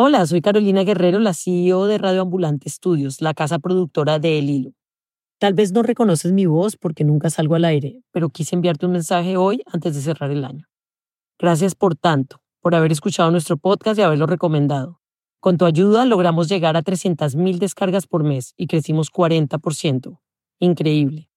Hola, soy Carolina Guerrero, la CEO de Radio Ambulante Estudios, la casa productora de El Hilo. Tal vez no reconoces mi voz porque nunca salgo al aire, pero quise enviarte un mensaje hoy antes de cerrar el año. Gracias por tanto, por haber escuchado nuestro podcast y haberlo recomendado. Con tu ayuda logramos llegar a 300.000 descargas por mes y crecimos 40%. Increíble.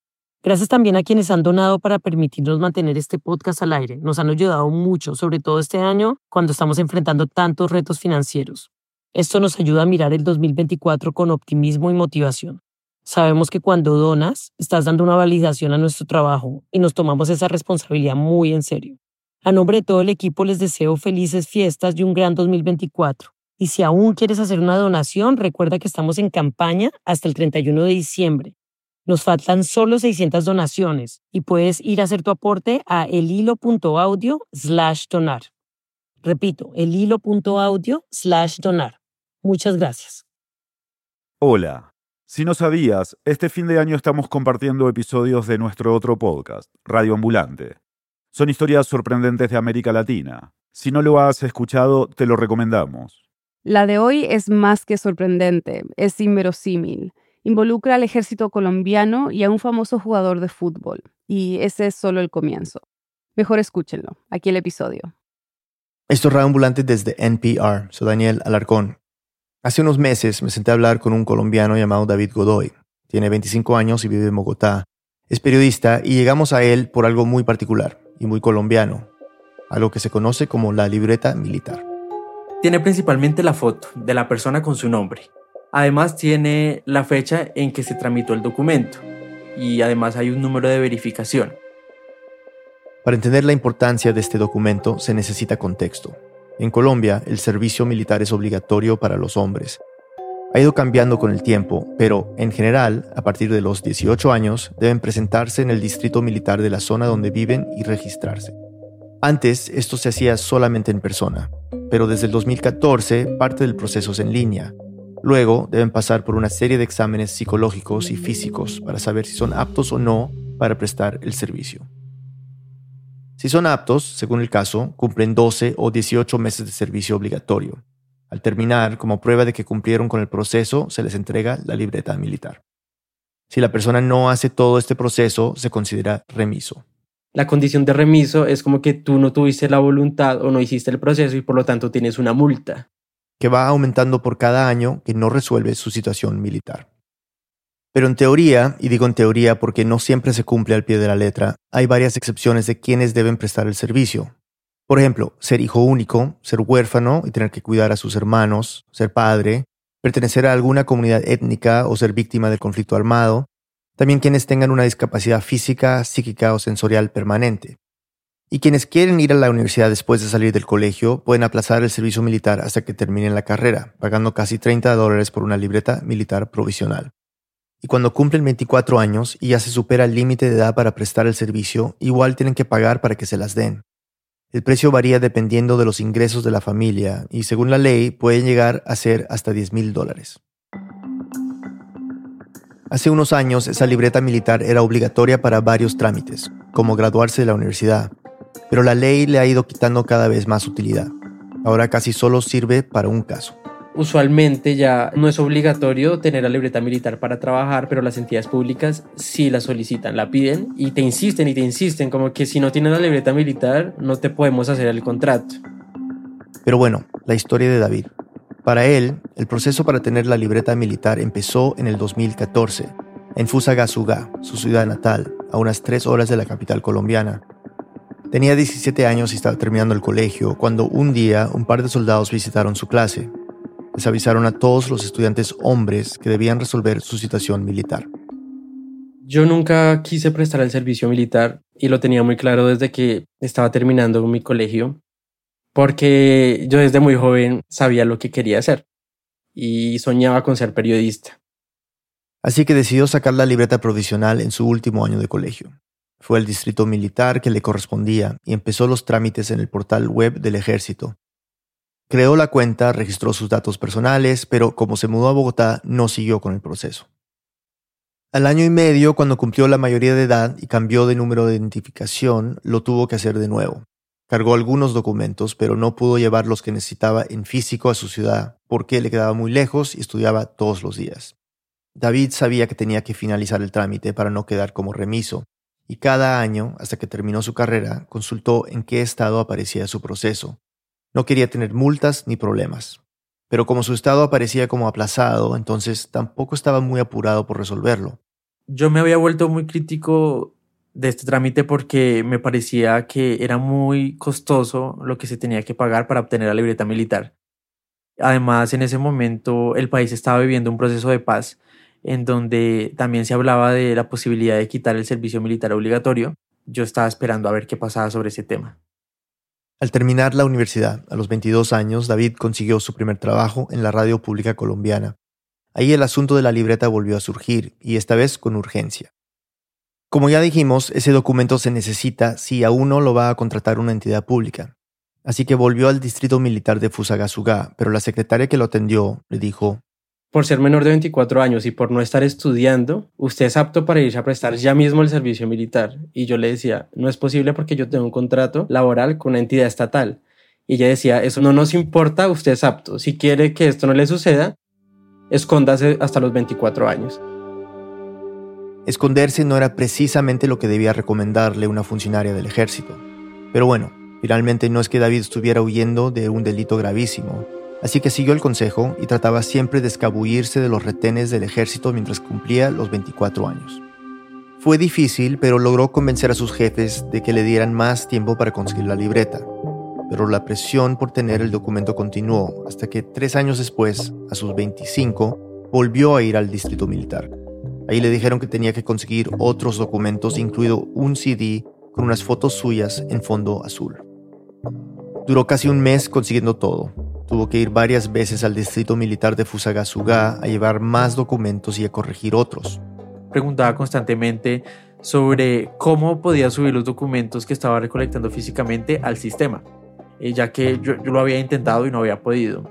Gracias también a quienes han donado para permitirnos mantener este podcast al aire. Nos han ayudado mucho, sobre todo este año, cuando estamos enfrentando tantos retos financieros. Esto nos ayuda a mirar el 2024 con optimismo y motivación. Sabemos que cuando donas, estás dando una validación a nuestro trabajo y nos tomamos esa responsabilidad muy en serio. A nombre de todo el equipo les deseo felices fiestas y un gran 2024. Y si aún quieres hacer una donación, recuerda que estamos en campaña hasta el 31 de diciembre. Nos faltan solo 600 donaciones y puedes ir a hacer tu aporte a elhilo.audio slash donar. Repito, elhilo.audio slash donar. Muchas gracias. Hola. Si no sabías, este fin de año estamos compartiendo episodios de nuestro otro podcast, Radio Ambulante. Son historias sorprendentes de América Latina. Si no lo has escuchado, te lo recomendamos. La de hoy es más que sorprendente, es inverosímil involucra al ejército colombiano y a un famoso jugador de fútbol. Y ese es solo el comienzo. Mejor escúchenlo. Aquí el episodio. Esto es Radio Ambulante desde NPR. Soy Daniel Alarcón. Hace unos meses me senté a hablar con un colombiano llamado David Godoy. Tiene 25 años y vive en Bogotá. Es periodista y llegamos a él por algo muy particular y muy colombiano, algo que se conoce como la libreta militar. Tiene principalmente la foto de la persona con su nombre, Además tiene la fecha en que se tramitó el documento y además hay un número de verificación. Para entender la importancia de este documento se necesita contexto. En Colombia, el servicio militar es obligatorio para los hombres. Ha ido cambiando con el tiempo, pero en general, a partir de los 18 años, deben presentarse en el distrito militar de la zona donde viven y registrarse. Antes, esto se hacía solamente en persona, pero desde el 2014 parte del proceso es en línea, Luego deben pasar por una serie de exámenes psicológicos y físicos para saber si son aptos o no para prestar el servicio. Si son aptos, según el caso, cumplen 12 o 18 meses de servicio obligatorio. Al terminar, como prueba de que cumplieron con el proceso, se les entrega la libreta militar. Si la persona no hace todo este proceso, se considera remiso. La condición de remiso es como que tú no tuviste la voluntad o no hiciste el proceso y por lo tanto tienes una multa que va aumentando por cada año que no resuelve su situación militar. Pero en teoría, y digo en teoría porque no siempre se cumple al pie de la letra, hay varias excepciones de quienes deben prestar el servicio. Por ejemplo, ser hijo único, ser huérfano y tener que cuidar a sus hermanos, ser padre, pertenecer a alguna comunidad étnica o ser víctima del conflicto armado, también quienes tengan una discapacidad física, psíquica o sensorial permanente. Y quienes quieren ir a la universidad después de salir del colegio pueden aplazar el servicio militar hasta que terminen la carrera, pagando casi 30 dólares por una libreta militar provisional. Y cuando cumplen 24 años y ya se supera el límite de edad para prestar el servicio, igual tienen que pagar para que se las den. El precio varía dependiendo de los ingresos de la familia y según la ley pueden llegar a ser hasta 10 mil dólares. Hace unos años esa libreta militar era obligatoria para varios trámites, como graduarse de la universidad, pero la ley le ha ido quitando cada vez más utilidad. Ahora casi solo sirve para un caso. Usualmente ya no es obligatorio tener la libreta militar para trabajar, pero las entidades públicas sí la solicitan, la piden y te insisten y te insisten como que si no tienes la libreta militar no te podemos hacer el contrato. Pero bueno, la historia de David. Para él, el proceso para tener la libreta militar empezó en el 2014, en Fusagasugá, su ciudad natal, a unas tres horas de la capital colombiana. Tenía 17 años y estaba terminando el colegio cuando un día un par de soldados visitaron su clase. Les avisaron a todos los estudiantes hombres que debían resolver su situación militar. Yo nunca quise prestar el servicio militar y lo tenía muy claro desde que estaba terminando mi colegio, porque yo desde muy joven sabía lo que quería hacer y soñaba con ser periodista. Así que decidió sacar la libreta provisional en su último año de colegio. Fue el distrito militar que le correspondía y empezó los trámites en el portal web del ejército. Creó la cuenta, registró sus datos personales, pero como se mudó a Bogotá, no siguió con el proceso. Al año y medio, cuando cumplió la mayoría de edad y cambió de número de identificación, lo tuvo que hacer de nuevo. Cargó algunos documentos, pero no pudo llevar los que necesitaba en físico a su ciudad porque le quedaba muy lejos y estudiaba todos los días. David sabía que tenía que finalizar el trámite para no quedar como remiso, y cada año, hasta que terminó su carrera, consultó en qué estado aparecía su proceso. No quería tener multas ni problemas. Pero como su estado aparecía como aplazado, entonces tampoco estaba muy apurado por resolverlo. Yo me había vuelto muy crítico de este trámite porque me parecía que era muy costoso lo que se tenía que pagar para obtener la libreta militar. Además, en ese momento el país estaba viviendo un proceso de paz en donde también se hablaba de la posibilidad de quitar el servicio militar obligatorio. Yo estaba esperando a ver qué pasaba sobre ese tema. Al terminar la universidad, a los 22 años, David consiguió su primer trabajo en la radio pública colombiana. Ahí el asunto de la libreta volvió a surgir, y esta vez con urgencia. Como ya dijimos, ese documento se necesita si a uno lo va a contratar una entidad pública. Así que volvió al distrito militar de Fusagasugá, pero la secretaria que lo atendió le dijo, por ser menor de 24 años y por no estar estudiando, usted es apto para irse a prestar ya mismo el servicio militar. Y yo le decía, no es posible porque yo tengo un contrato laboral con una entidad estatal. Y ella decía, eso no nos importa, usted es apto. Si quiere que esto no le suceda, escóndase hasta los 24 años. Esconderse no era precisamente lo que debía recomendarle una funcionaria del ejército. Pero bueno, finalmente no es que David estuviera huyendo de un delito gravísimo, así que siguió el consejo y trataba siempre de escabullirse de los retenes del ejército mientras cumplía los 24 años. Fue difícil, pero logró convencer a sus jefes de que le dieran más tiempo para conseguir la libreta. Pero la presión por tener el documento continuó hasta que tres años después, a sus 25, volvió a ir al distrito militar. Ahí le dijeron que tenía que conseguir otros documentos, incluido un CD con unas fotos suyas en fondo azul. Duró casi un mes consiguiendo todo. Tuvo que ir varias veces al distrito militar de Fusagasugá a llevar más documentos y a corregir otros. Preguntaba constantemente sobre cómo podía subir los documentos que estaba recolectando físicamente al sistema, eh, ya que yo, yo lo había intentado y no había podido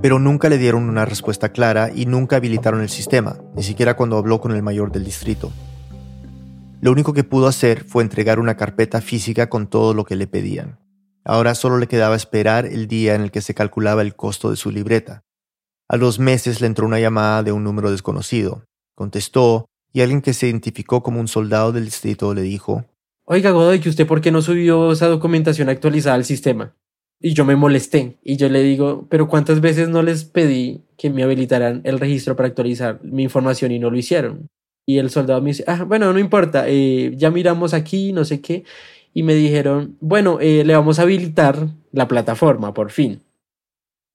pero nunca le dieron una respuesta clara y nunca habilitaron el sistema, ni siquiera cuando habló con el mayor del distrito. Lo único que pudo hacer fue entregar una carpeta física con todo lo que le pedían. Ahora solo le quedaba esperar el día en el que se calculaba el costo de su libreta. A los meses le entró una llamada de un número desconocido. Contestó y alguien que se identificó como un soldado del distrito le dijo, Oiga Godoy, ¿usted por qué no subió esa documentación actualizada al sistema? Y yo me molesté y yo le digo, pero ¿cuántas veces no les pedí que me habilitaran el registro para actualizar mi información y no lo hicieron? Y el soldado me dice, ah, bueno, no importa, eh, ya miramos aquí, no sé qué. Y me dijeron, bueno, eh, le vamos a habilitar la plataforma, por fin.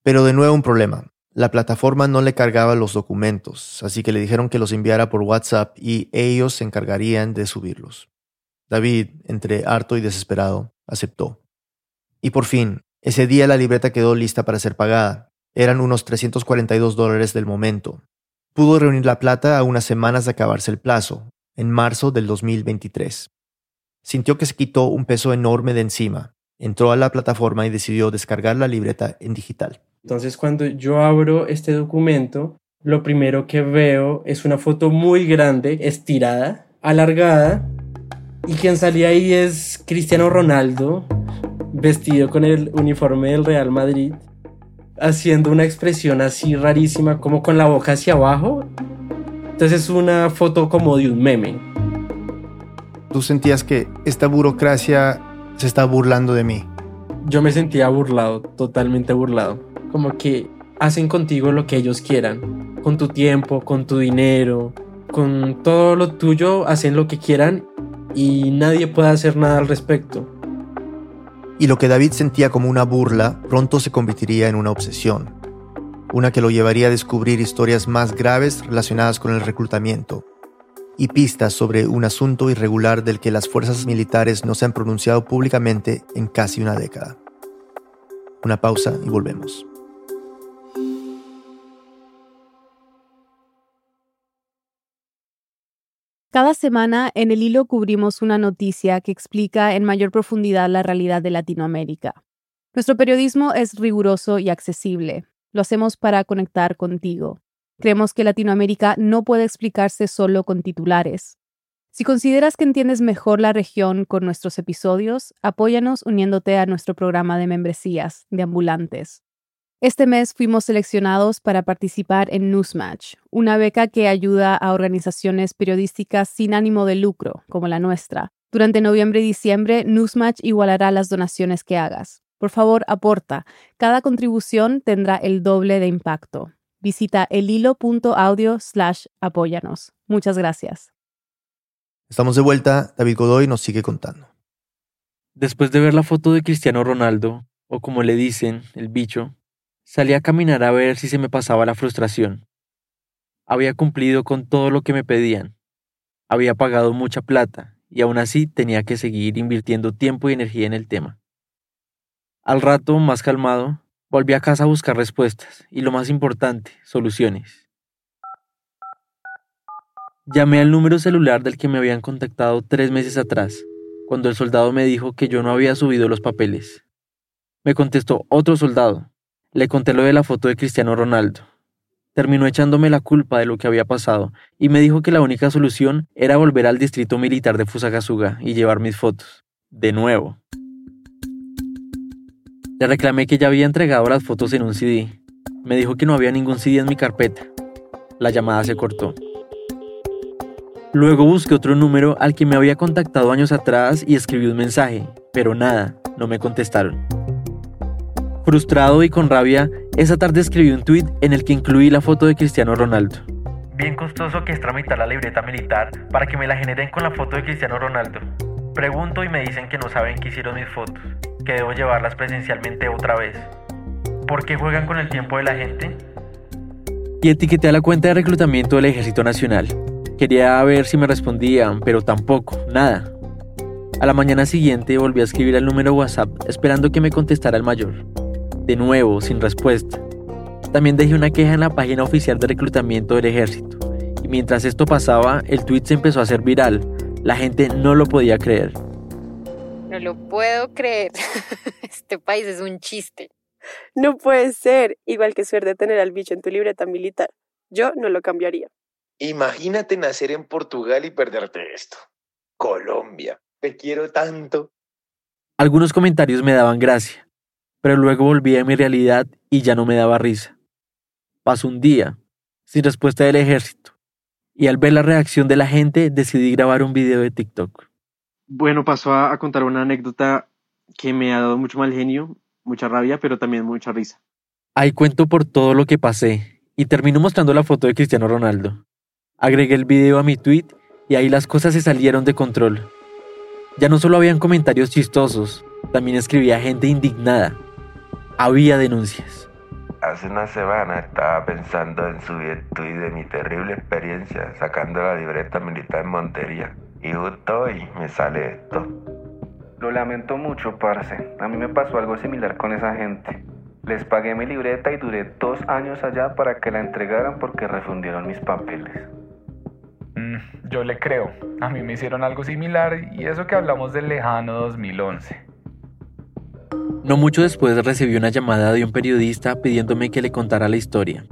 Pero de nuevo un problema. La plataforma no le cargaba los documentos, así que le dijeron que los enviara por WhatsApp y ellos se encargarían de subirlos. David, entre harto y desesperado, aceptó. Y por fin, ese día la libreta quedó lista para ser pagada. Eran unos 342 dólares del momento. Pudo reunir la plata a unas semanas de acabarse el plazo, en marzo del 2023. Sintió que se quitó un peso enorme de encima. Entró a la plataforma y decidió descargar la libreta en digital. Entonces cuando yo abro este documento, lo primero que veo es una foto muy grande, estirada, alargada, y quien salía ahí es Cristiano Ronaldo, vestido con el uniforme del Real Madrid, haciendo una expresión así rarísima, como con la boca hacia abajo. Entonces es una foto como de un meme. ¿Tú sentías que esta burocracia se está burlando de mí? Yo me sentía burlado, totalmente burlado. Como que hacen contigo lo que ellos quieran, con tu tiempo, con tu dinero, con todo lo tuyo, hacen lo que quieran y nadie puede hacer nada al respecto y lo que David sentía como una burla pronto se convertiría en una obsesión, una que lo llevaría a descubrir historias más graves relacionadas con el reclutamiento y pistas sobre un asunto irregular del que las fuerzas militares no se han pronunciado públicamente en casi una década. Una pausa y volvemos. Cada semana en el hilo cubrimos una noticia que explica en mayor profundidad la realidad de Latinoamérica. Nuestro periodismo es riguroso y accesible. Lo hacemos para conectar contigo. Creemos que Latinoamérica no puede explicarse solo con titulares. Si consideras que entiendes mejor la región con nuestros episodios, apóyanos uniéndote a nuestro programa de membresías de ambulantes. Este mes fuimos seleccionados para participar en Newsmatch, una beca que ayuda a organizaciones periodísticas sin ánimo de lucro, como la nuestra. Durante noviembre y diciembre, Newsmatch igualará las donaciones que hagas. Por favor, aporta. Cada contribución tendrá el doble de impacto. Visita elhilo.audio slash apóyanos. Muchas gracias. Estamos de vuelta, David Godoy nos sigue contando. Después de ver la foto de Cristiano Ronaldo, o como le dicen, el bicho, salí a caminar a ver si se me pasaba la frustración. Había cumplido con todo lo que me pedían. Había pagado mucha plata y aún así tenía que seguir invirtiendo tiempo y energía en el tema. Al rato, más calmado, volví a casa a buscar respuestas y lo más importante, soluciones. Llamé al número celular del que me habían contactado tres meses atrás, cuando el soldado me dijo que yo no había subido los papeles. Me contestó otro soldado. Le conté lo de la foto de Cristiano Ronaldo. Terminó echándome la culpa de lo que había pasado y me dijo que la única solución era volver al distrito militar de Fusagasuga y llevar mis fotos. De nuevo. Le reclamé que ya había entregado las fotos en un CD. Me dijo que no había ningún CD en mi carpeta. La llamada se cortó. Luego busqué otro número al que me había contactado años atrás y escribí un mensaje, pero nada, no me contestaron. Frustrado y con rabia, esa tarde escribí un tweet en el que incluí la foto de Cristiano Ronaldo. Bien costoso que es tramitar la libreta militar para que me la generen con la foto de Cristiano Ronaldo. Pregunto y me dicen que no saben qué hicieron mis fotos, que debo llevarlas presencialmente otra vez. ¿Por qué juegan con el tiempo de la gente? Y etiqueté a la cuenta de reclutamiento del Ejército Nacional. Quería ver si me respondían, pero tampoco, nada. A la mañana siguiente volví a escribir al número WhatsApp esperando que me contestara el mayor. De nuevo, sin respuesta. También dejé una queja en la página oficial de reclutamiento del ejército. Y mientras esto pasaba, el tweet se empezó a hacer viral. La gente no lo podía creer. No lo puedo creer. Este país es un chiste. No puede ser. Igual que suerte tener al bicho en tu libreta militar. Yo no lo cambiaría. Imagínate nacer en Portugal y perderte esto. Colombia, te quiero tanto. Algunos comentarios me daban gracia, pero luego volví a mi realidad y ya no me daba risa. Pasó un día, sin respuesta del ejército, y al ver la reacción de la gente decidí grabar un video de TikTok. Bueno, paso a, a contar una anécdota que me ha dado mucho mal genio, mucha rabia, pero también mucha risa. Ahí cuento por todo lo que pasé, y termino mostrando la foto de Cristiano Ronaldo. Agregué el video a mi tweet y ahí las cosas se salieron de control. Ya no solo habían comentarios chistosos, también escribía gente indignada. Había denuncias. Hace una semana estaba pensando en subir el tweet de mi terrible experiencia sacando la libreta militar en Montería. Y justo hoy me sale esto. Lo lamento mucho, parce. A mí me pasó algo similar con esa gente. Les pagué mi libreta y duré dos años allá para que la entregaran porque refundieron mis papeles. Mm, yo le creo. A mí me hicieron algo similar y eso que hablamos del lejano 2011. No mucho después recibí una llamada de un periodista pidiéndome que le contara la historia.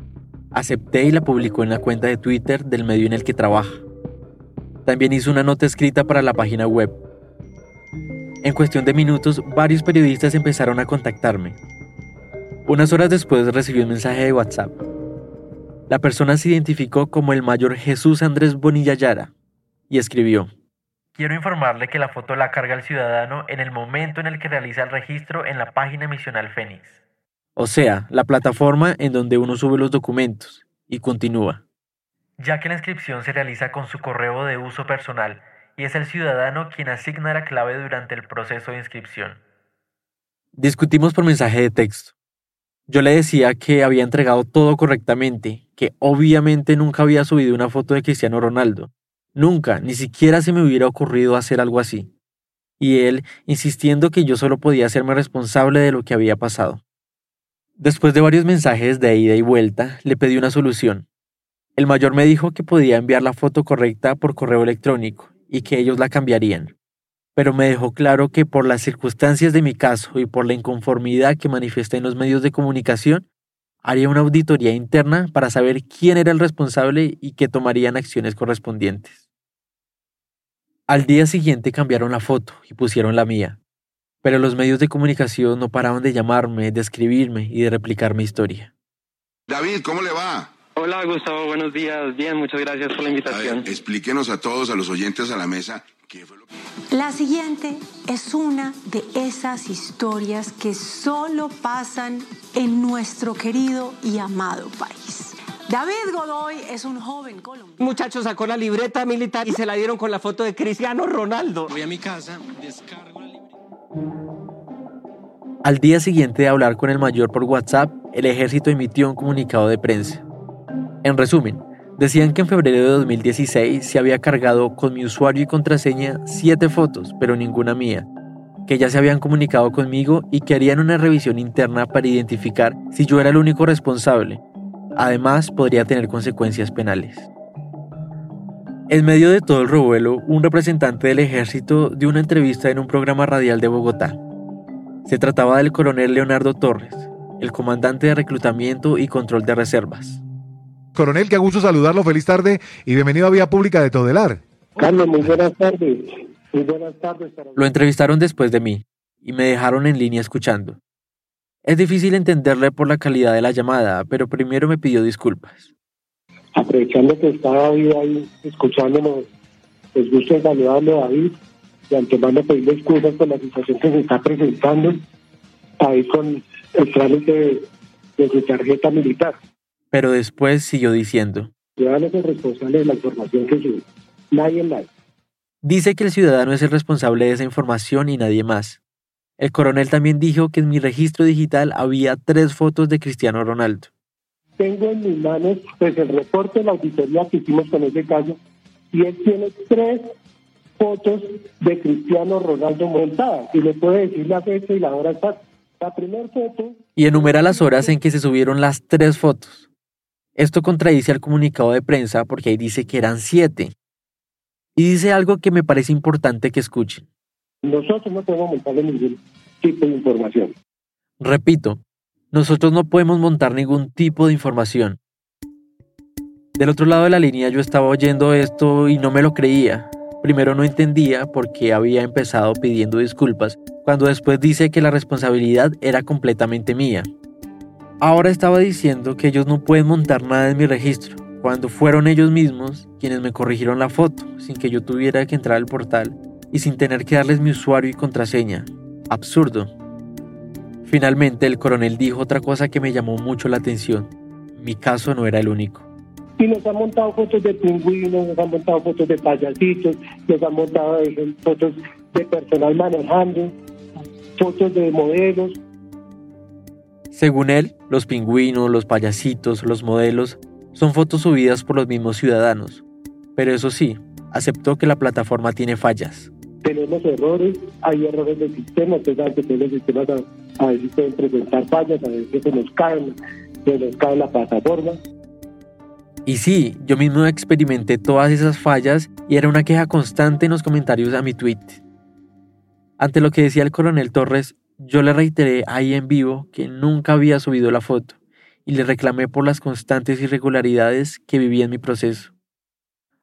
Acepté y la publicó en la cuenta de Twitter del medio en el que trabaja. También hizo una nota escrita para la página web. En cuestión de minutos, varios periodistas empezaron a contactarme. Unas horas después recibí un mensaje de WhatsApp. La persona se identificó como el mayor Jesús Andrés Bonilla Yara y escribió: Quiero informarle que la foto la carga el ciudadano en el momento en el que realiza el registro en la página misional Fénix. O sea, la plataforma en donde uno sube los documentos, y continúa. Ya que la inscripción se realiza con su correo de uso personal y es el ciudadano quien asigna la clave durante el proceso de inscripción. Discutimos por mensaje de texto. Yo le decía que había entregado todo correctamente, que obviamente nunca había subido una foto de Cristiano Ronaldo. Nunca, ni siquiera se me hubiera ocurrido hacer algo así. Y él insistiendo que yo solo podía hacerme responsable de lo que había pasado. Después de varios mensajes de ida y vuelta, le pedí una solución. El mayor me dijo que podía enviar la foto correcta por correo electrónico y que ellos la cambiarían pero me dejó claro que por las circunstancias de mi caso y por la inconformidad que manifesté en los medios de comunicación, haría una auditoría interna para saber quién era el responsable y que tomarían acciones correspondientes. Al día siguiente cambiaron la foto y pusieron la mía, pero los medios de comunicación no paraban de llamarme, de escribirme y de replicar mi historia. David, ¿cómo le va? Hola Gustavo, buenos días. Bien, muchas gracias por la invitación. explíquenos a todos, a los oyentes a la mesa, qué fue lo que... La siguiente es una de esas historias que solo pasan en nuestro querido y amado país. David Godoy es un joven colombiano. Muchacho sacó la libreta militar y se la dieron con la foto de Cristiano Ronaldo. Voy a mi casa, descargo la libreta. Al día siguiente de hablar con el mayor por WhatsApp, el ejército emitió un comunicado de prensa. En resumen, decían que en febrero de 2016 se había cargado con mi usuario y contraseña siete fotos, pero ninguna mía, que ya se habían comunicado conmigo y que harían una revisión interna para identificar si yo era el único responsable. Además, podría tener consecuencias penales. En medio de todo el revuelo, un representante del ejército dio una entrevista en un programa radial de Bogotá. Se trataba del coronel Leonardo Torres, el comandante de reclutamiento y control de reservas. Coronel, qué gusto saludarlo, feliz tarde y bienvenido a Vía Pública de Todelar. Carlos, muy buenas tardes. Muy buenas tardes. Para... Lo entrevistaron después de mí y me dejaron en línea escuchando. Es difícil entenderle por la calidad de la llamada, pero primero me pidió disculpas. Aprovechando que estaba ahí escuchándonos, les gusta saludarlo a David y antemano pedirle disculpas por la situación que se está presentando ahí con el trámite de, de su tarjeta militar pero después siguió diciendo. Ciudadano es el responsable de la información que sube. Nadie más. Dice que el ciudadano es el responsable de esa información y nadie más. El coronel también dijo que en mi registro digital había tres fotos de Cristiano Ronaldo. Tengo en mis manos pues, el reporte de la auditoría que hicimos con ese caso y él tiene tres fotos de Cristiano Ronaldo montadas y le puede decir la fecha y la hora exacta. La primera foto... Y enumera las horas en que se subieron las tres fotos. Esto contradice al comunicado de prensa porque ahí dice que eran siete. Y dice algo que me parece importante que escuchen. Nosotros no podemos montar ningún tipo de información. Repito, nosotros no podemos montar ningún tipo de información. Del otro lado de la línea yo estaba oyendo esto y no me lo creía. Primero no entendía por qué había empezado pidiendo disculpas, cuando después dice que la responsabilidad era completamente mía. Ahora estaba diciendo que ellos no pueden montar nada en mi registro, cuando fueron ellos mismos quienes me corrigieron la foto, sin que yo tuviera que entrar al portal y sin tener que darles mi usuario y contraseña. Absurdo. Finalmente el coronel dijo otra cosa que me llamó mucho la atención. Mi caso no era el único. Y nos han montado fotos de pingüinos, nos han montado fotos de payasitos, nos han montado fotos de personal manejando, fotos de modelos, según él, los pingüinos, los payasitos, los modelos son fotos subidas por los mismos ciudadanos. Pero eso sí, aceptó que la plataforma tiene fallas. Tenemos errores, hay errores del sistema, ustedes que los sistemas a, veces pueden presentar fallas, a veces se nos caen, se nos cae la plataforma. Y sí, yo mismo experimenté todas esas fallas y era una queja constante en los comentarios a mi tweet. Ante lo que decía el coronel Torres, yo le reiteré ahí en vivo que nunca había subido la foto y le reclamé por las constantes irregularidades que vivía en mi proceso.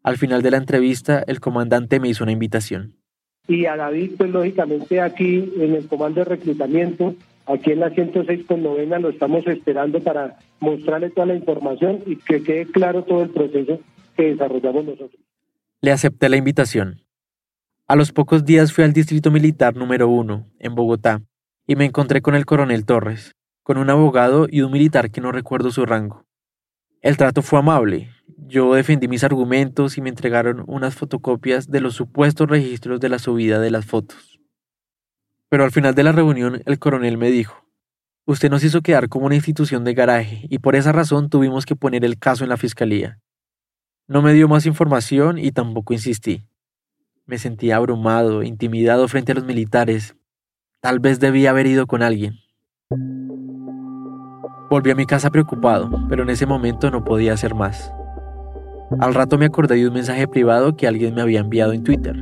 Al final de la entrevista, el comandante me hizo una invitación. Y a David, pues lógicamente aquí en el comando de reclutamiento, aquí en la 106 con novena, lo estamos esperando para mostrarle toda la información y que quede claro todo el proceso que desarrollamos nosotros. Le acepté la invitación. A los pocos días fui al Distrito Militar número 1, en Bogotá, y me encontré con el coronel Torres, con un abogado y un militar que no recuerdo su rango. El trato fue amable. Yo defendí mis argumentos y me entregaron unas fotocopias de los supuestos registros de la subida de las fotos. Pero al final de la reunión el coronel me dijo, usted nos hizo quedar como una institución de garaje y por esa razón tuvimos que poner el caso en la fiscalía. No me dio más información y tampoco insistí. Me sentía abrumado, intimidado frente a los militares, Tal vez debía haber ido con alguien. Volví a mi casa preocupado, pero en ese momento no podía hacer más. Al rato me acordé de un mensaje privado que alguien me había enviado en Twitter.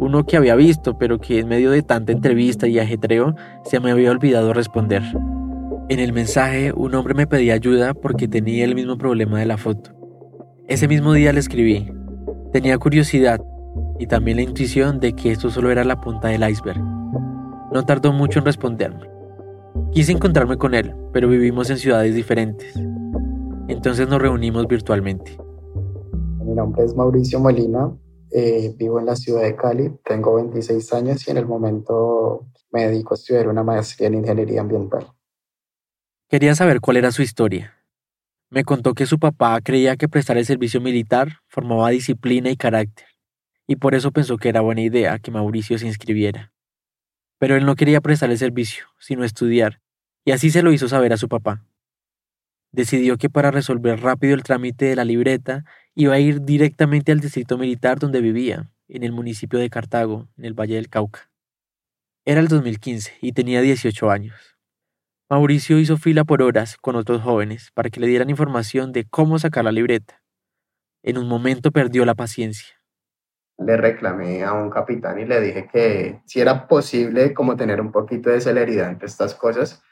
Uno que había visto, pero que en medio de tanta entrevista y ajetreo se me había olvidado responder. En el mensaje un hombre me pedía ayuda porque tenía el mismo problema de la foto. Ese mismo día le escribí. Tenía curiosidad y también la intuición de que esto solo era la punta del iceberg. No tardó mucho en responderme. Quise encontrarme con él, pero vivimos en ciudades diferentes. Entonces nos reunimos virtualmente. Mi nombre es Mauricio Molina, eh, vivo en la ciudad de Cali, tengo 26 años y en el momento me dedico a estudiar una maestría en ingeniería ambiental. Quería saber cuál era su historia. Me contó que su papá creía que prestar el servicio militar formaba disciplina y carácter, y por eso pensó que era buena idea que Mauricio se inscribiera. Pero él no quería prestar el servicio, sino estudiar, y así se lo hizo saber a su papá. Decidió que para resolver rápido el trámite de la libreta iba a ir directamente al distrito militar donde vivía, en el municipio de Cartago, en el Valle del Cauca. Era el 2015 y tenía 18 años. Mauricio hizo fila por horas con otros jóvenes para que le dieran información de cómo sacar la libreta. En un momento perdió la paciencia. Le reclamé a un capitán y le dije que si era posible como tener un poquito de celeridad ante estas cosas,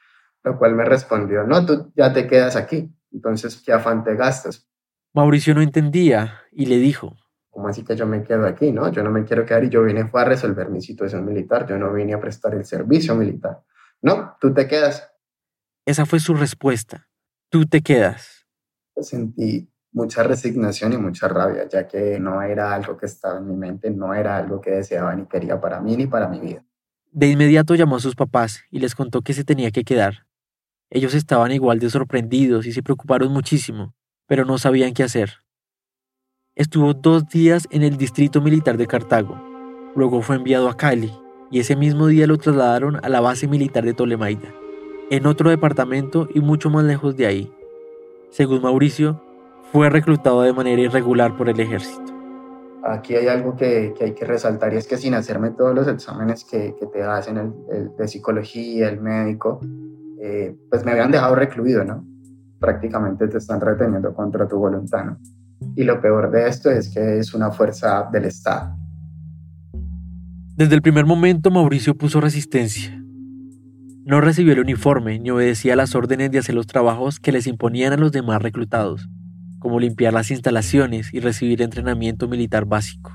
lo cual me respondió, no, tú ya te quedas aquí, entonces ¿qué afán te gastas? Mauricio no entendía y le dijo, ¿cómo así que yo me quedo aquí? No, yo no me quiero quedar y yo vine fue a resolver mi situación militar, yo no vine a prestar el servicio militar. No, tú te quedas. Esa fue su respuesta. Tú te quedas. Sentí mucha resignación y mucha rabia, ya que no era algo que estaba en mi mente, no era algo que deseaba ni quería para mí ni para mi vida. De inmediato llamó a sus papás y les contó que se tenía que quedar. Ellos estaban igual de sorprendidos y se preocuparon muchísimo, pero no sabían qué hacer. Estuvo dos días en el distrito militar de Cartago. Luego fue enviado a Cali y ese mismo día lo trasladaron a la base militar de Tolemaida en otro departamento y mucho más lejos de ahí. Según Mauricio, fue reclutado de manera irregular por el ejército. Aquí hay algo que, hay que resaltar y es que sin hacerme todos los exámenes que, te hacen el, de psicología, el médico, eh, pues me habían dejado recluido, ¿no? Prácticamente te están reteniendo contra tu voluntad, ¿no? Y lo peor de esto es que es una fuerza del Estado. Desde el primer momento Mauricio puso resistencia. No recibió el uniforme ni obedecía las órdenes de hacer los trabajos que les imponían a los demás reclutados, como limpiar las instalaciones y recibir entrenamiento militar básico.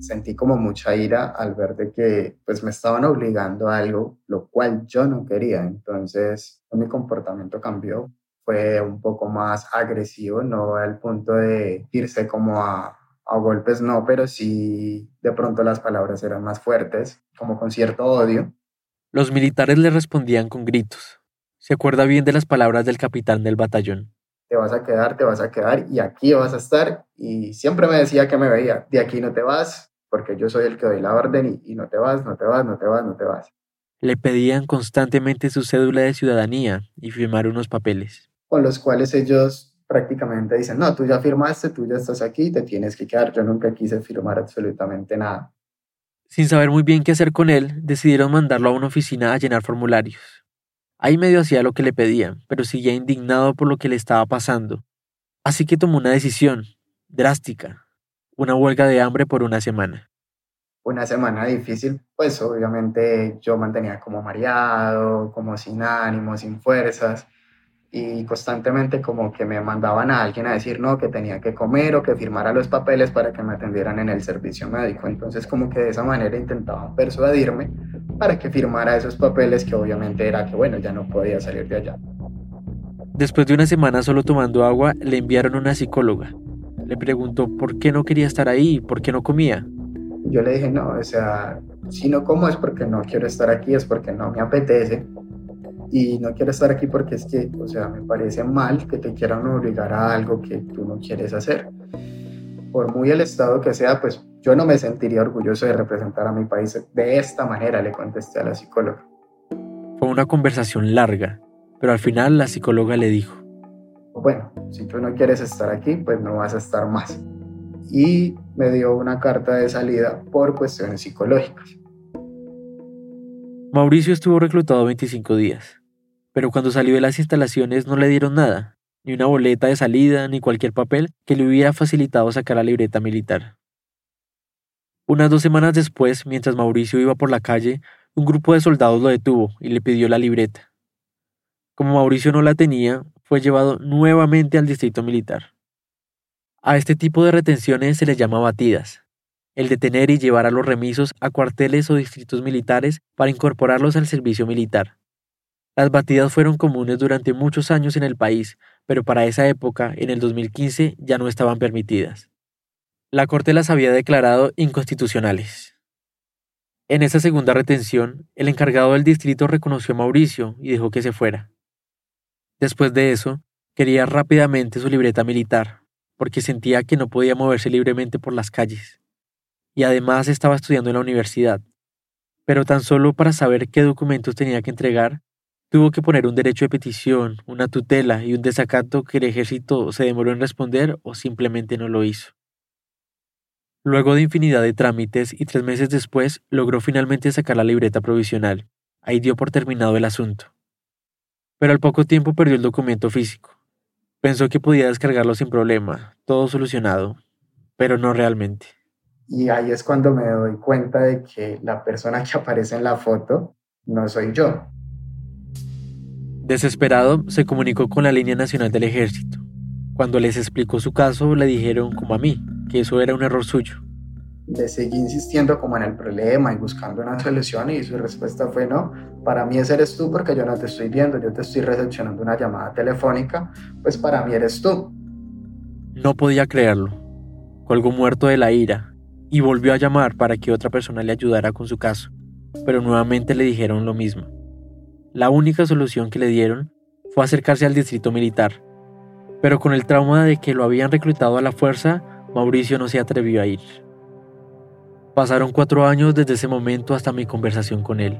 Sentí como mucha ira al ver de que pues me estaban obligando a algo lo cual yo no quería, entonces mi comportamiento cambió, fue un poco más agresivo, no al punto de irse como a, a golpes, no, pero sí de pronto las palabras eran más fuertes, como con cierto odio los militares le respondían con gritos. Se acuerda bien de las palabras del capitán del batallón. Te vas a quedar, te vas a quedar y aquí vas a estar. Y siempre me decía que me veía, de aquí no te vas, porque yo soy el que doy la orden y, no te vas, no te vas, no te vas, no te vas. Le pedían constantemente su cédula de ciudadanía y firmar unos papeles. Con los cuales ellos prácticamente dicen, no, tú ya firmaste, tú ya estás aquí, te tienes que quedar. Yo nunca quise firmar absolutamente nada. Sin saber muy bien qué hacer con él, decidieron mandarlo a una oficina a llenar formularios. Ahí medio hacía lo que le pedían, pero seguía indignado por lo que le estaba pasando. Así que tomó una decisión, drástica, una huelga de hambre por una semana. Una semana difícil, pues obviamente yo mantenía como mareado, como sin ánimo, sin fuerzas y constantemente como que me mandaban a alguien a decir no, que tenía que comer o que firmara los papeles para que me atendieran en el servicio médico. Entonces como que de esa manera intentaban persuadirme para que firmara esos papeles que obviamente era que bueno, ya no podía salir de allá. Después de una semana solo tomando agua, le enviaron a una psicóloga. Le preguntó por qué no quería estar ahí, por qué no comía. Yo le dije, no, o sea, si no como es porque no quiero estar aquí, es porque no me apetece y no quiero estar aquí porque es que, o sea, me parece mal que te quieran obligar a algo que tú no quieres hacer. Por muy el estado que sea, pues yo no me sentiría orgulloso de representar a mi país de esta manera, le contesté a la psicóloga. Fue una conversación larga, pero al final la psicóloga le dijo, bueno, si tú no quieres estar aquí, pues no vas a estar más. Y me dio una carta de salida por cuestiones psicológicas. Mauricio estuvo reclutado 25 días pero cuando salió de las instalaciones no le dieron nada, ni una boleta de salida, ni cualquier papel que le hubiera facilitado sacar la libreta militar. Unas dos semanas después, mientras Mauricio iba por la calle, un grupo de soldados lo detuvo y le pidió la libreta. Como Mauricio no la tenía, fue llevado nuevamente al distrito militar. A este tipo de retenciones se les llama batidas. el detener y llevar a los remisos a cuarteles o distritos militares para incorporarlos al servicio militar. Las batidas fueron comunes durante muchos años en el país, pero para esa época, en el 2015, ya no estaban permitidas. La Corte las había declarado inconstitucionales. En esa segunda retención, el encargado del distrito reconoció a Mauricio y dejó que se fuera. Después de eso, quería rápidamente su libreta militar, porque sentía que no podía moverse libremente por las calles. Y además estaba estudiando en la universidad. Pero tan solo para saber qué documentos tenía que entregar, tuvo que poner un derecho de petición, una tutela y un desacato que el ejército se demoró en responder o simplemente no lo hizo. Luego de infinidad de trámites y tres meses después logró finalmente sacar la libreta provisional. Ahí dio por terminado el asunto. Pero al poco tiempo perdió el documento físico. Pensó que podía descargarlo sin problema, todo solucionado, pero no realmente. Y ahí es cuando me doy cuenta de que la persona que aparece en la foto no soy yo. Desesperado, se comunicó con la línea nacional del ejército. Cuando les explicó su caso, le dijeron, como a mí, que eso era un error suyo. Le seguí insistiendo como en el problema y buscando una solución y su respuesta fue no, para mí ese eres tú porque yo no te estoy viendo, yo te estoy recepcionando una llamada telefónica, pues para mí eres tú. No podía creerlo. Colgó muerto de la ira y volvió a llamar para que otra persona le ayudara con su caso, pero nuevamente le dijeron lo mismo. La única solución que le dieron fue acercarse al distrito militar, pero con el trauma de que lo habían reclutado a la fuerza, Mauricio no se atrevió a ir. Pasaron cuatro años desde ese momento hasta mi conversación con él.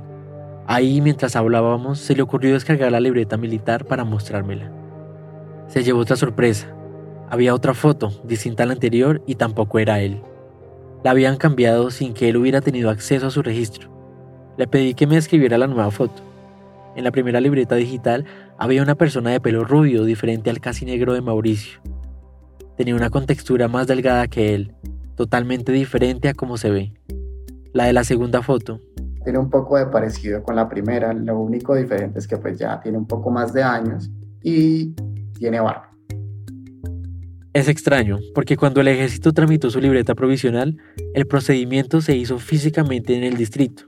Ahí, mientras hablábamos, se le ocurrió descargar la libreta militar para mostrármela. Se llevó otra sorpresa. Había otra foto, distinta a la anterior, y tampoco era él. La habían cambiado sin que él hubiera tenido acceso a su registro. Le pedí que me escribiera la nueva foto. En la primera libreta digital había una persona de pelo rubio diferente al casi negro de Mauricio. Tenía una contextura más delgada que él, totalmente diferente a cómo se ve. La de la segunda foto. Tiene un poco de parecido con la primera, lo único diferente es que pues ya tiene un poco más de años y tiene barba. Es extraño, porque cuando el ejército tramitó su libreta provisional, el procedimiento se hizo físicamente en el distrito.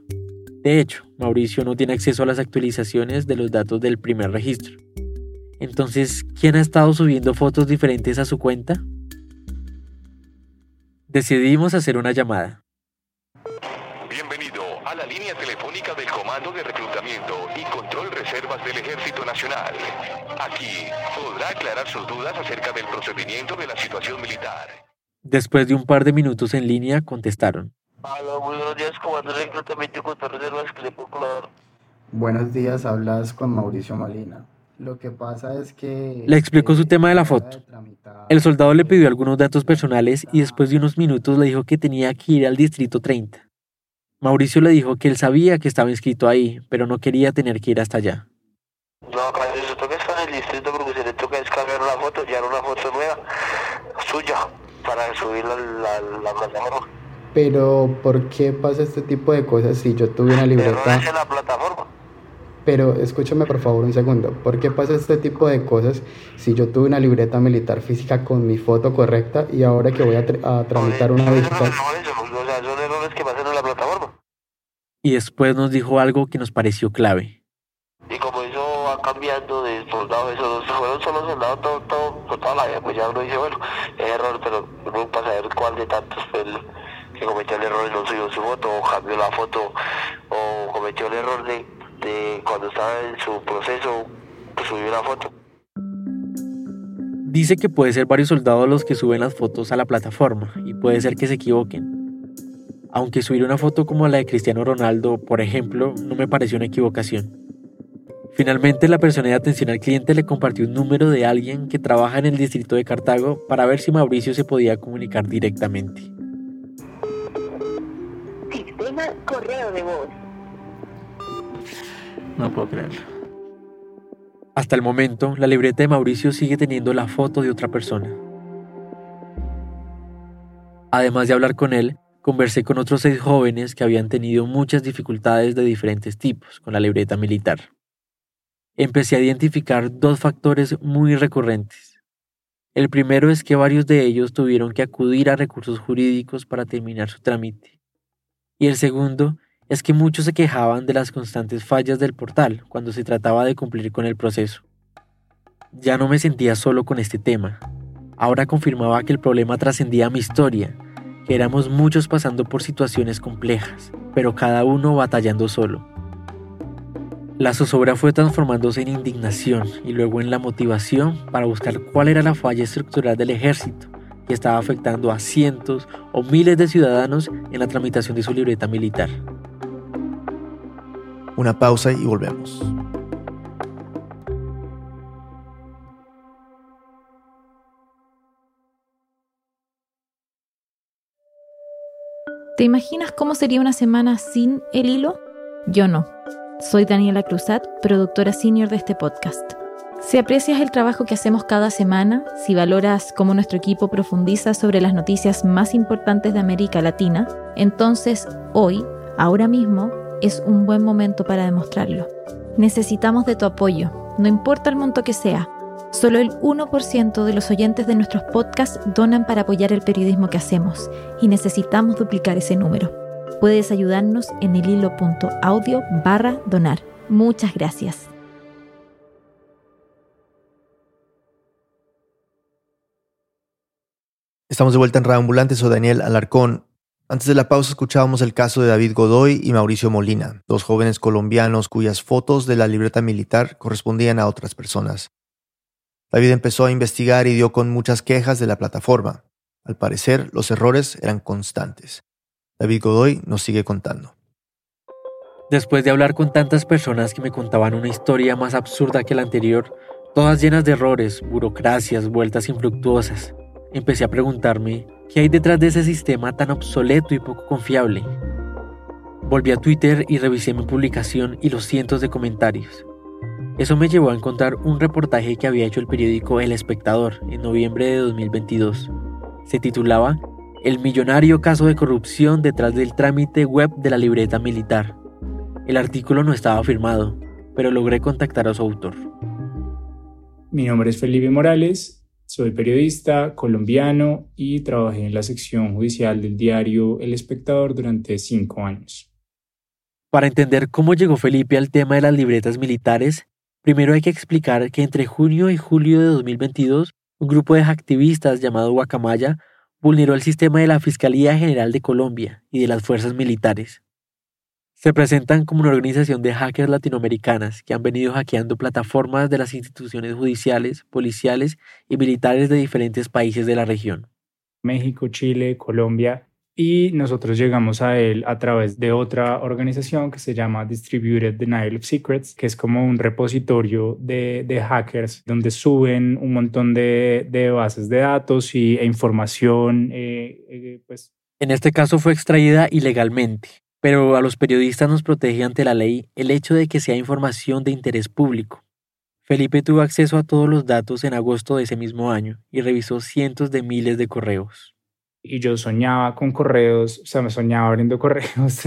De hecho, Mauricio no tiene acceso a las actualizaciones de los datos del primer registro. Entonces, ¿quién ha estado subiendo fotos diferentes a su cuenta? Decidimos hacer una llamada. Bienvenido a la línea telefónica del Comando de Reclutamiento y Control Reservas del Ejército Nacional. Aquí podrá aclarar sus dudas acerca del procedimiento de la situación militar. Después de un par de minutos en línea, contestaron. Hola, buenos días, Comando de Reclutamiento y Control puedo colaborar? Buenos días, hablas con Mauricio Molina. Lo que pasa es que... Le explicó su tema de la foto. El soldado le pidió algunos datos personales y después de unos minutos le dijo que tenía que ir al distrito 30. Mauricio le dijo que él sabía que estaba inscrito ahí, pero no quería tener que ir hasta allá. No, cuando se toca estar en el distrito porque se le toca descargar una foto, ya una foto nueva, suya, para subirla a la, la plataforma. Pero, ¿por qué pasa este tipo de cosas si yo tuve una libreta? La plataforma. Pero escúchame por favor un segundo. ¿Por qué pasa este tipo de cosas si yo tuve una libreta militar física con mi foto correcta y ahora que voy a, tr a tramitar una digital? O sea, son errores que pasan en la plataforma. Y después nos dijo algo que nos pareció clave. Y como eso va cambiando de soldado, eso no fueron solo soldados todo, todo, por toda la vida, pues ya uno dice, bueno, es error, pero uno para saber cuál de tantos fue el cometió el error y no subió su foto, o cambió la foto, o cometió el error de, de cuando estaba en su proceso, pues subió la foto. Dice que puede ser varios soldados los que suben las fotos a la plataforma y puede ser que se equivoquen. Aunque subir una foto como la de Cristiano Ronaldo, por ejemplo, no me pareció una equivocación. Finalmente, la persona de atención al cliente le compartió un número de alguien que trabaja en el distrito de Cartago para ver si Mauricio se podía comunicar directamente. Correo de voz. No puedo creerlo. Hasta el momento, la libreta de Mauricio sigue teniendo la foto de otra persona. Además de hablar con él, conversé con otros seis jóvenes que habían tenido muchas dificultades de diferentes tipos con la libreta militar. Empecé a identificar dos factores muy recurrentes. El primero es que varios de ellos tuvieron que acudir a recursos jurídicos para terminar su trámite. Y el segundo es que muchos se quejaban de las constantes fallas del portal cuando se trataba de cumplir con el proceso. Ya no me sentía solo con este tema. Ahora confirmaba que el problema trascendía mi historia, que éramos muchos pasando por situaciones complejas, pero cada uno batallando solo. La zozobra fue transformándose en indignación y luego en la motivación para buscar cuál era la falla estructural del ejército que estaba afectando a cientos o miles de ciudadanos en la tramitación de su libreta militar. Una pausa y volvemos. ¿Te imaginas cómo sería una semana sin el hilo? Yo no. Soy Daniela Cruzat, productora senior de este podcast. Si aprecias el trabajo que hacemos cada semana, si valoras cómo nuestro equipo profundiza sobre las noticias más importantes de América Latina, entonces hoy, ahora mismo, es un buen momento para demostrarlo. Necesitamos de tu apoyo, no importa el monto que sea. Solo el 1% de los oyentes de nuestros podcasts donan para apoyar el periodismo que hacemos y necesitamos duplicar ese número. Puedes ayudarnos en el hilo.audio barra donar. Muchas gracias. Estamos de vuelta en Radio Ambulante, soy Daniel Alarcón. Antes de la pausa escuchábamos el caso de David Godoy y Mauricio Molina, dos jóvenes colombianos cuyas fotos de la libreta militar correspondían a otras personas. David empezó a investigar y dio con muchas quejas de la plataforma. Al parecer, los errores eran constantes. David Godoy nos sigue contando. Después de hablar con tantas personas que me contaban una historia más absurda que la anterior, todas llenas de errores, burocracias, vueltas infructuosas, empecé a preguntarme qué hay detrás de ese sistema tan obsoleto y poco confiable. Volví a Twitter y revisé mi publicación y los cientos de comentarios. Eso me llevó a encontrar un reportaje que había hecho el periódico El Espectador en noviembre de 2022. Se titulaba El millonario caso de corrupción detrás del trámite web de la libreta militar. El artículo no estaba firmado, pero logré contactar a su autor. Mi nombre es Felipe Morales soy periodista colombiano y trabajé en la sección judicial del diario El Espectador durante cinco años. Para entender cómo llegó Felipe al tema de las libretas militares, primero hay que explicar que entre junio y julio de 2022, un grupo de activistas llamado Guacamaya vulneró el sistema de la Fiscalía General de Colombia y de las fuerzas militares. Se presentan como una organización de hackers latinoamericanas que han venido hackeando plataformas de las instituciones judiciales, policiales y militares de diferentes países de la región. México, Chile, Colombia. Y nosotros llegamos a él a través de otra organización que se llama Distributed Denial of Secrets, que es como un repositorio de, de hackers donde suben un montón de, de bases de datos y, e información. Eh, eh, pues. En este caso fue extraída ilegalmente, pero a los periodistas nos protege ante la ley el hecho de que sea información de interés público. Felipe tuvo acceso a todos los datos en agosto de ese mismo año y revisó cientos de miles de correos. Y yo soñaba con correos, o sea, me soñaba abriendo correos.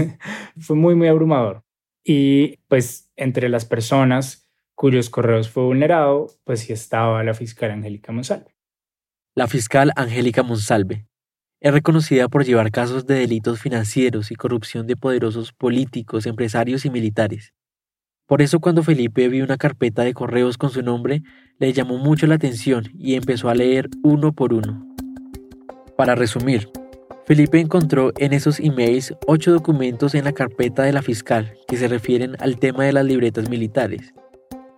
fue muy, muy abrumador. Y pues entre las personas cuyos correos fue vulnerado, pues sí estaba la fiscal Angélica Monsalve. La fiscal Angélica Monsalve, es reconocida por llevar casos de delitos financieros y corrupción de poderosos políticos, empresarios y militares. Por eso cuando Felipe vio una carpeta de correos con su nombre, le llamó mucho la atención y empezó a leer uno por uno. Para resumir, Felipe encontró en esos emails ocho documentos en la carpeta de la fiscal que se refieren al tema de las libretas militares.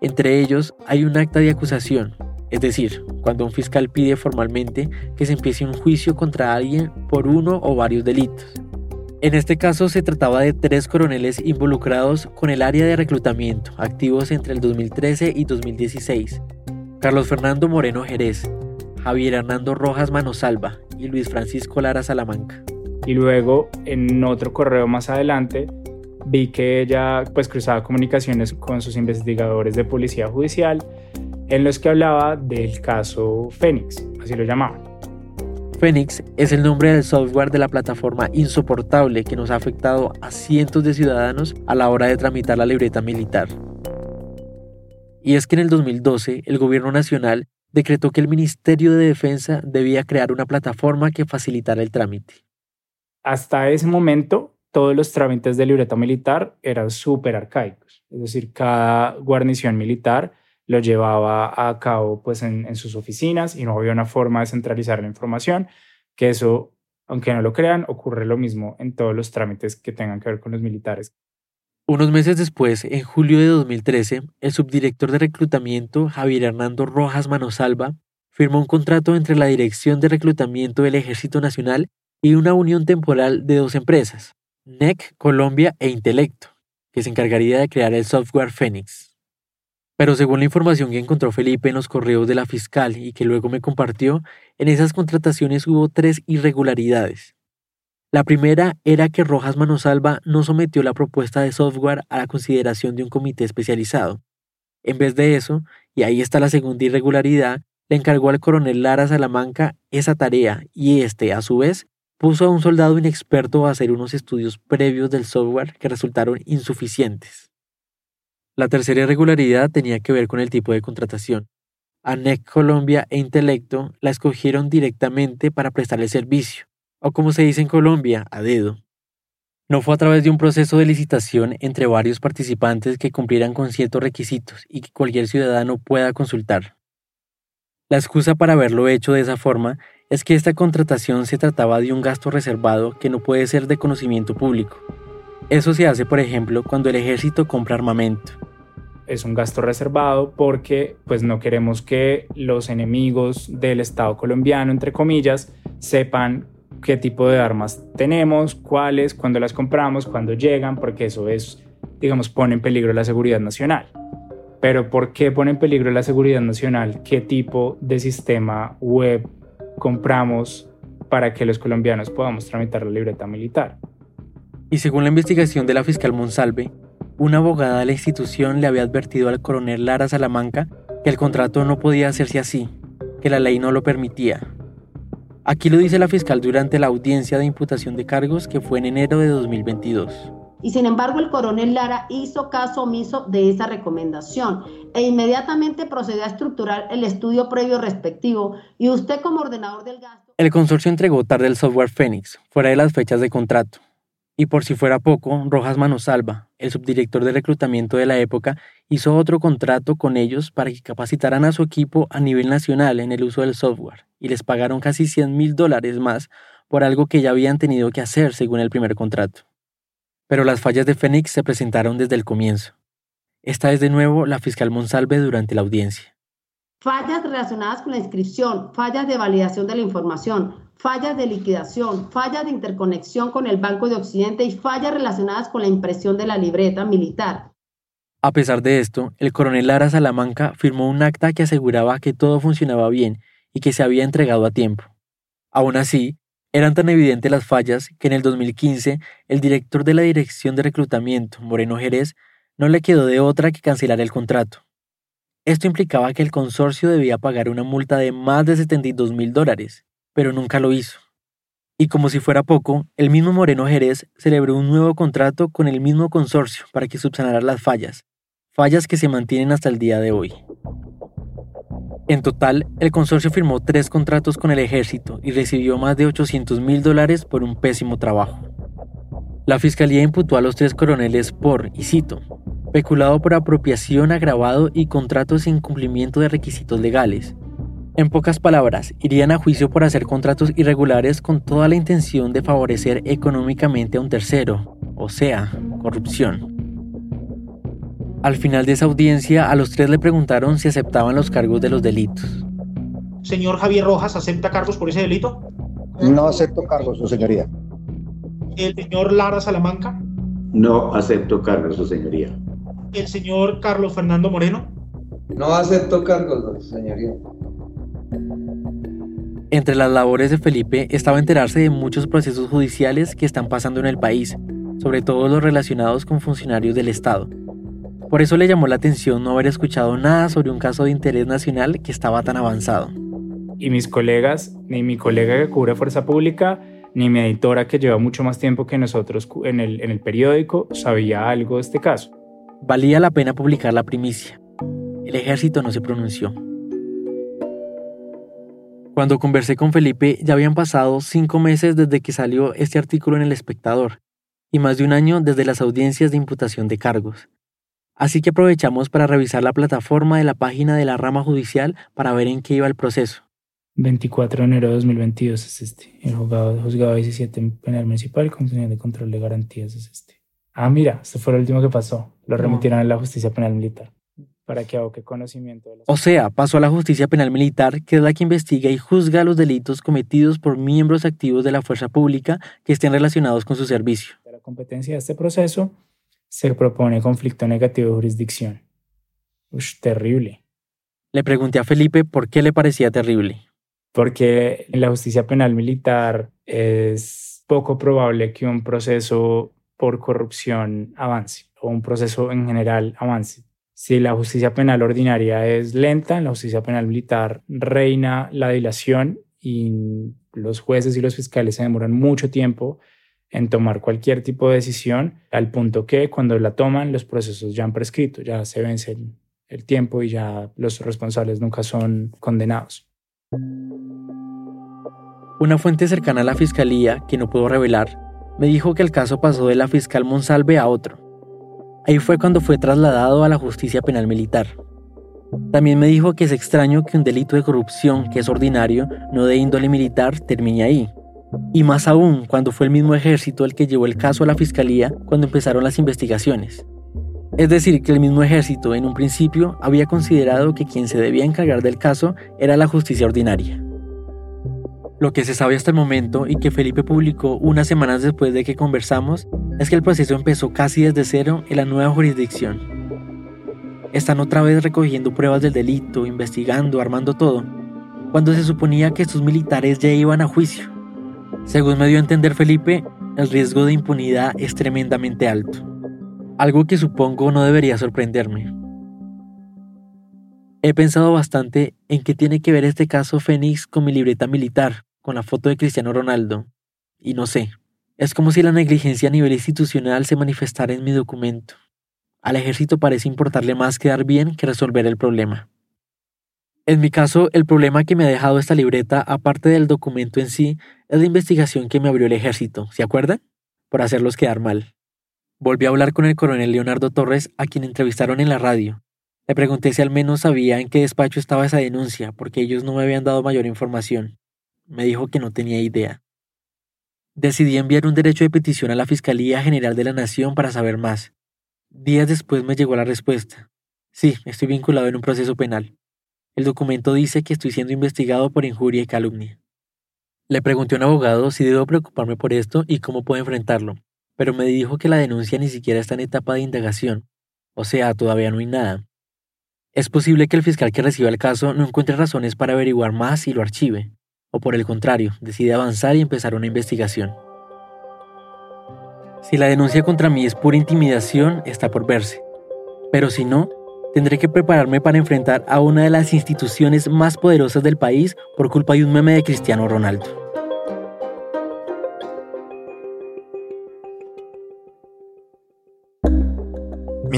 Entre ellos hay un acta de acusación, es decir, cuando un fiscal pide formalmente que se empiece un juicio contra alguien por uno o varios delitos. En este caso se trataba de tres coroneles involucrados con el área de reclutamiento, activos entre el 2013 y 2016. Carlos Fernando Moreno Jerez, Javier Hernando Rojas Manosalva y Luis Francisco Lara Salamanca. Y luego, en otro correo más adelante, vi que ella pues cruzaba comunicaciones con sus investigadores de policía judicial en los que hablaba del caso Fénix, así lo llamaban. Fénix es el nombre del software de la plataforma insoportable que nos ha afectado a cientos de ciudadanos a la hora de tramitar la libreta militar. Y es que en el 2012 el gobierno nacional decretó que el Ministerio de Defensa debía crear una plataforma que facilitara el trámite. Hasta ese momento, todos los trámites de libreta militar eran súper arcaicos. Es decir, cada guarnición militar lo llevaba a cabo pues, en, sus oficinas y no había una forma de centralizar la información, que eso, aunque no lo crean, ocurre lo mismo en todos los trámites que tengan que ver con los militares. Unos meses después, en julio de 2013, el subdirector de reclutamiento, Javier Hernando Rojas Manosalva, firmó un contrato entre la Dirección de Reclutamiento del Ejército Nacional y una unión temporal de dos empresas, NEC Colombia e Intelecto, que se encargaría de crear el software Phoenix. Pero según la información que encontró Felipe en los correos de la fiscal y que luego me compartió, en esas contrataciones hubo tres irregularidades. La primera era que Rojas Manosalva no sometió la propuesta de software a la consideración de un comité especializado. En vez de eso, y ahí está la segunda irregularidad, le encargó al coronel Lara Salamanca esa tarea y este, a su vez, puso a un soldado inexperto a hacer unos estudios previos del software que resultaron insuficientes. La tercera irregularidad tenía que ver con el tipo de contratación. ANEC Colombia e Intelecto la escogieron directamente para prestar el servicio o como se dice en Colombia, a dedo. No fue a través de un proceso de licitación entre varios participantes que cumplieran con ciertos requisitos y que cualquier ciudadano pueda consultar. La excusa para haberlo hecho de esa forma es que esta contratación se trataba de un gasto reservado que no puede ser de conocimiento público. Eso se hace, por ejemplo, cuando el ejército compra armamento. Es un gasto reservado porque pues no queremos que los enemigos del Estado colombiano, entre comillas, sepan qué tipo de armas tenemos, cuáles, cuándo las compramos, cuándo llegan, porque eso es, digamos, pone en peligro la seguridad nacional. Pero ¿por qué pone en peligro la seguridad nacional? ¿Qué tipo de sistema web compramos para que los colombianos podamos tramitar la libreta militar? Y según la investigación de la fiscal Monsalve, una abogada de la institución le había advertido al coronel Lara Salamanca que el contrato no podía hacerse así, que la ley no lo permitía, Aquí lo dice la fiscal durante la audiencia de imputación de cargos que fue en enero de 2022. Y sin embargo, el coronel Lara hizo caso omiso de esa recomendación e inmediatamente procedió a estructurar el estudio previo respectivo y usted como ordenador del gasto... El consorcio entregó tarde el software Phoenix, fuera de las fechas de contrato. Y por si fuera poco, Rojas Manosalva, el subdirector de reclutamiento de la época, hizo otro contrato con ellos para que capacitaran a su equipo a nivel nacional en el uso del software, y les pagaron casi 100 mil dólares más por algo que ya habían tenido que hacer según el primer contrato. Pero las fallas de Fénix se presentaron desde el comienzo. Esta es de nuevo la fiscal Monsalve durante la audiencia. Fallas relacionadas con la inscripción, fallas de validación de la información, fallas de liquidación, fallas de interconexión con el Banco de Occidente y fallas relacionadas con la impresión de la libreta militar. A pesar de esto, el coronel Lara Salamanca firmó un acta que aseguraba que todo funcionaba bien y que se había entregado a tiempo. Aún así, eran tan evidentes las fallas que en el 2015 el director de la Dirección de Reclutamiento, Moreno Jerez, no le quedó de otra que cancelar el contrato. Esto implicaba que el consorcio debía pagar una multa de más de 72 mil dólares, pero nunca lo hizo. Y como si fuera poco, el mismo Moreno Jerez celebró un nuevo contrato con el mismo consorcio para que subsanara las fallas, fallas que se mantienen hasta el día de hoy. En total, el consorcio firmó tres contratos con el ejército y recibió más de 800 mil dólares por un pésimo trabajo. La fiscalía imputó a los tres coroneles por, y cito, peculado por apropiación agravado y contratos sin cumplimiento de requisitos legales, en pocas palabras, irían a juicio por hacer contratos irregulares con toda la intención de favorecer económicamente a un tercero, o sea, corrupción. Al final de esa audiencia, a los tres le preguntaron si aceptaban los cargos de los delitos. Señor Javier Rojas, ¿acepta cargos por ese delito? No acepto cargos, su señoría. ¿El señor Lara Salamanca? No acepto cargos, su señoría. ¿El señor Carlos Fernando Moreno? No acepto cargos, su señoría. Entre las labores de Felipe estaba enterarse de muchos procesos judiciales que están pasando en el país, sobre todo los relacionados con funcionarios del Estado. Por eso le llamó la atención no haber escuchado nada sobre un caso de interés nacional que estaba tan avanzado. Y mis colegas, ni mi colega que cubre Fuerza Pública, ni mi editora que lleva mucho más tiempo que nosotros en el, en el periódico, sabía algo de este caso. Valía la pena publicar la primicia. El ejército no se pronunció. Cuando conversé con Felipe ya habían pasado cinco meses desde que salió este artículo en El Espectador y más de un año desde las audiencias de imputación de cargos. Así que aprovechamos para revisar la plataforma de la página de la rama judicial para ver en qué iba el proceso. 24 de enero de 2022 es este. El juzgado, juzgado 17 penal municipal con de control de garantías es este. Ah, mira, esto fue lo último que pasó. Lo remitieron a la justicia penal militar para que qué conocimiento de O sea, pasó a la justicia penal militar, que es la que investiga y juzga los delitos cometidos por miembros activos de la fuerza pública que estén relacionados con su servicio. De la competencia de este proceso se propone conflicto negativo de jurisdicción. Ush, terrible. Le pregunté a Felipe por qué le parecía terrible. Porque en la justicia penal militar es poco probable que un proceso por corrupción avance o un proceso en general avance si la justicia penal ordinaria es lenta, en la justicia penal militar reina la dilación y los jueces y los fiscales se demoran mucho tiempo en tomar cualquier tipo de decisión, al punto que cuando la toman los procesos ya han prescrito, ya se vence el, el tiempo y ya los responsables nunca son condenados. Una fuente cercana a la fiscalía, que no puedo revelar, me dijo que el caso pasó de la fiscal Monsalve a otro, Ahí fue cuando fue trasladado a la justicia penal militar. También me dijo que es extraño que un delito de corrupción, que es ordinario, no de índole militar, termine ahí. Y más aún cuando fue el mismo ejército el que llevó el caso a la fiscalía cuando empezaron las investigaciones. Es decir, que el mismo ejército en un principio había considerado que quien se debía encargar del caso era la justicia ordinaria. Lo que se sabe hasta el momento y que Felipe publicó unas semanas después de que conversamos es que el proceso empezó casi desde cero en la nueva jurisdicción. Están otra vez recogiendo pruebas del delito, investigando, armando todo, cuando se suponía que estos militares ya iban a juicio. Según me dio a entender Felipe, el riesgo de impunidad es tremendamente alto, algo que supongo no debería sorprenderme. He pensado bastante en qué tiene que ver este caso Fénix con mi libreta militar, con la foto de Cristiano Ronaldo. Y no sé, es como si la negligencia a nivel institucional se manifestara en mi documento. Al ejército parece importarle más quedar bien que resolver el problema. En mi caso, el problema que me ha dejado esta libreta, aparte del documento en sí, es la investigación que me abrió el ejército, ¿se acuerdan? Por hacerlos quedar mal. Volví a hablar con el coronel Leonardo Torres, a quien entrevistaron en la radio. Le pregunté si al menos sabía en qué despacho estaba esa denuncia, porque ellos no me habían dado mayor información. Me dijo que no tenía idea. Decidí enviar un derecho de petición a la Fiscalía General de la Nación para saber más. Días después me llegó la respuesta. Sí, estoy vinculado en un proceso penal. El documento dice que estoy siendo investigado por injuria y calumnia. Le pregunté a un abogado si debo preocuparme por esto y cómo puedo enfrentarlo, pero me dijo que la denuncia ni siquiera está en etapa de indagación, o sea, todavía no hay nada. Es posible que el fiscal que reciba el caso no encuentre razones para averiguar más y lo archive o por el contrario, decide avanzar y empezar una investigación. Si la denuncia contra mí es pura intimidación, está por verse. Pero si no, tendré que prepararme para enfrentar a una de las instituciones más poderosas del país por culpa de un meme de Cristiano Ronaldo.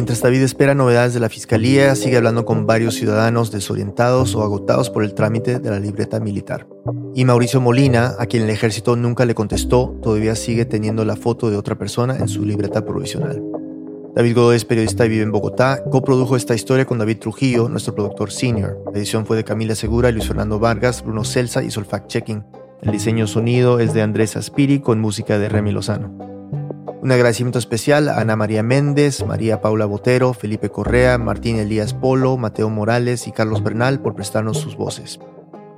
Mientras David espera novedades de la fiscalía, sigue hablando con varios ciudadanos desorientados o agotados por el trámite de la libreta militar. Y Mauricio Molina, a quien el ejército nunca le contestó, todavía sigue teniendo la foto de otra persona en su libreta provisional. David Godoy es periodista y vive en Bogotá. Coprodujo esta historia con David Trujillo, nuestro productor senior. La edición fue de Camila Segura, Luis Fernando Vargas, Bruno Celsa y Sol Fact Checking. El diseño sonido es de Andrés Aspiri con música de Remy Lozano. Un agradecimiento especial a Ana María Méndez, María Paula Botero, Felipe Correa, Martín Elías Polo, Mateo Morales y Carlos Bernal por prestarnos sus voces.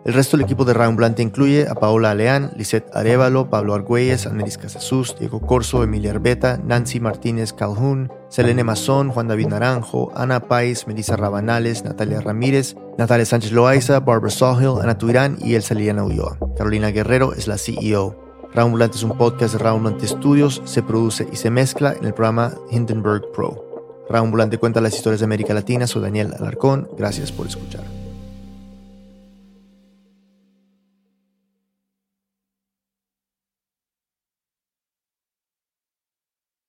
El resto del equipo de Round Blante incluye a Paola Aleán, Lisette Arevalo, Pablo Argüelles, Anelis Casasus, Diego Corso, Emilia Arbeta, Nancy Martínez Calhoun, Selene Mazón, Juan David Naranjo, Ana Pais, Melissa Rabanales, Natalia Ramírez, Natalia Sánchez Loaiza, Barbara Sawhill, Ana Tuirán y Elsa Liliana Ulloa. Carolina Guerrero es la CEO. Round es un podcast de Round Studios, se produce y se mezcla en el programa Hindenburg Pro. Round cuenta las historias de América Latina, soy Daniel Alarcón, gracias por escuchar.